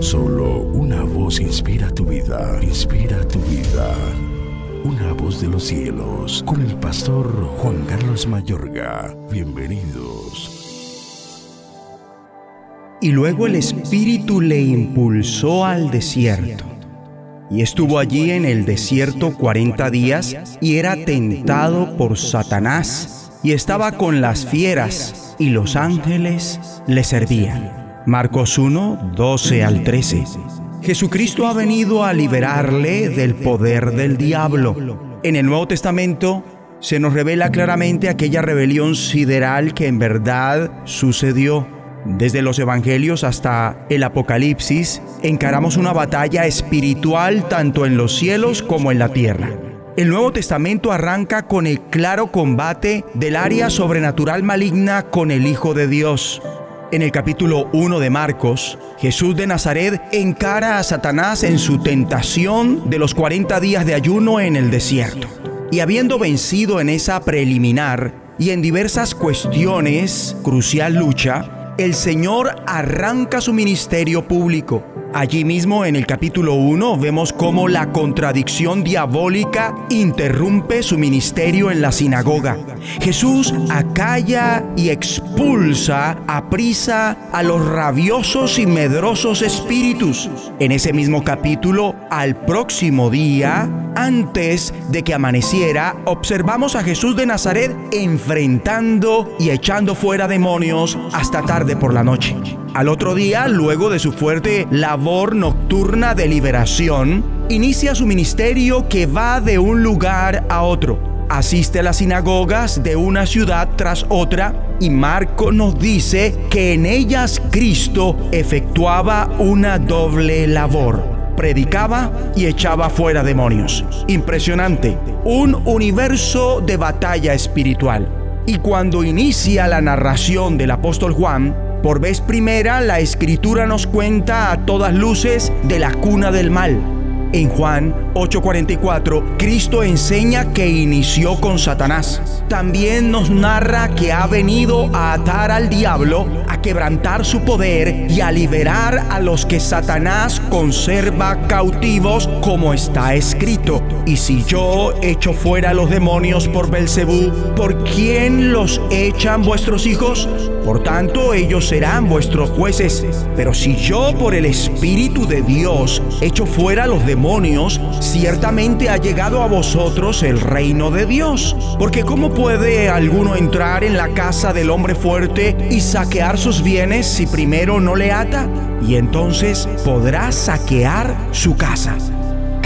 Solo una voz inspira tu vida, inspira tu vida. Una voz de los cielos, con el pastor Juan Carlos Mayorga. Bienvenidos. Y luego el Espíritu le impulsó al desierto. Y estuvo allí en el desierto cuarenta días y era tentado por Satanás y estaba con las fieras y los ángeles le servían. Marcos 1, 12 al 13. Jesucristo ha venido a liberarle del poder del diablo. En el Nuevo Testamento se nos revela claramente aquella rebelión sideral que en verdad sucedió. Desde los Evangelios hasta el Apocalipsis, encaramos una batalla espiritual tanto en los cielos como en la tierra. El Nuevo Testamento arranca con el claro combate del área sobrenatural maligna con el Hijo de Dios. En el capítulo 1 de Marcos, Jesús de Nazaret encara a Satanás en su tentación de los 40 días de ayuno en el desierto. Y habiendo vencido en esa preliminar y en diversas cuestiones, crucial lucha, el Señor arranca su ministerio público Allí mismo en el capítulo 1 vemos cómo la contradicción diabólica interrumpe su ministerio en la sinagoga. Jesús acalla y expulsa a prisa a los rabiosos y medrosos espíritus. En ese mismo capítulo, al próximo día, antes de que amaneciera, observamos a Jesús de Nazaret enfrentando y echando fuera demonios hasta tarde por la noche. Al otro día, luego de su fuerte labor nocturna de liberación, inicia su ministerio que va de un lugar a otro. Asiste a las sinagogas de una ciudad tras otra y Marco nos dice que en ellas Cristo efectuaba una doble labor. Predicaba y echaba fuera demonios. Impresionante. Un universo de batalla espiritual. Y cuando inicia la narración del apóstol Juan, por vez primera, la escritura nos cuenta a todas luces de la cuna del mal. En Juan 8:44, Cristo enseña que inició con Satanás. También nos narra que ha venido a atar al diablo, a quebrantar su poder y a liberar a los que Satanás conserva cautivos, como está escrito. Y si yo echo fuera a los demonios por Belcebú, ¿por quién los echan vuestros hijos? Por tanto, ellos serán vuestros jueces. Pero si yo por el Espíritu de Dios echo fuera a los demonios, ciertamente ha llegado a vosotros el reino de Dios. Porque ¿cómo puede alguno entrar en la casa del hombre fuerte y saquear sus bienes si primero no le ata? Y entonces podrá saquear su casa.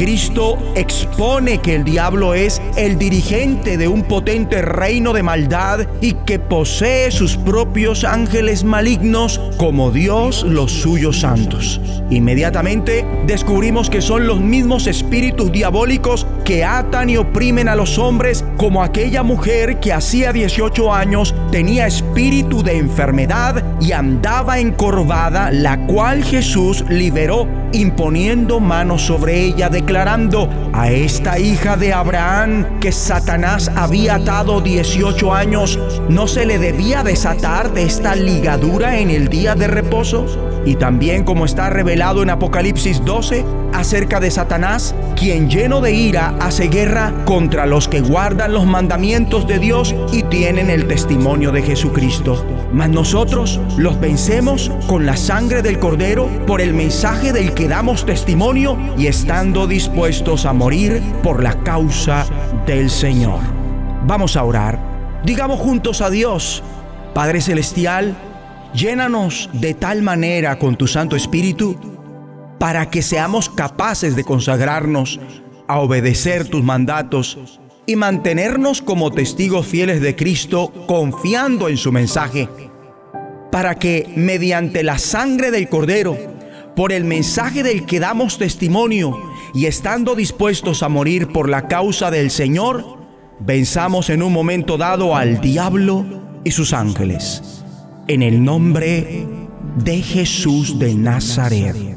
Cristo expone que el diablo es el dirigente de un potente reino de maldad y que posee sus propios ángeles malignos como Dios los suyos santos. Inmediatamente descubrimos que son los mismos espíritus diabólicos que atan y oprimen a los hombres como aquella mujer que hacía 18 años tenía espíritu de enfermedad y andaba encorvada, la cual Jesús liberó imponiendo manos sobre ella, declarando a esta hija de Abraham que Satanás había atado 18 años, ¿no se le debía desatar de esta ligadura en el día de reposo? Y también como está revelado en Apocalipsis 12 acerca de Satanás, quien lleno de ira hace guerra contra los que guardan los mandamientos de Dios y tienen el testimonio de Jesucristo. Mas nosotros los vencemos con la sangre del Cordero por el mensaje del que damos testimonio y estando dispuestos a morir por la causa del Señor. Vamos a orar. Digamos juntos a Dios, Padre Celestial, Llénanos de tal manera con tu Santo Espíritu para que seamos capaces de consagrarnos a obedecer tus mandatos y mantenernos como testigos fieles de Cristo confiando en su mensaje, para que mediante la sangre del Cordero, por el mensaje del que damos testimonio y estando dispuestos a morir por la causa del Señor, venzamos en un momento dado al diablo y sus ángeles en el nombre de Jesús de Nazaret. De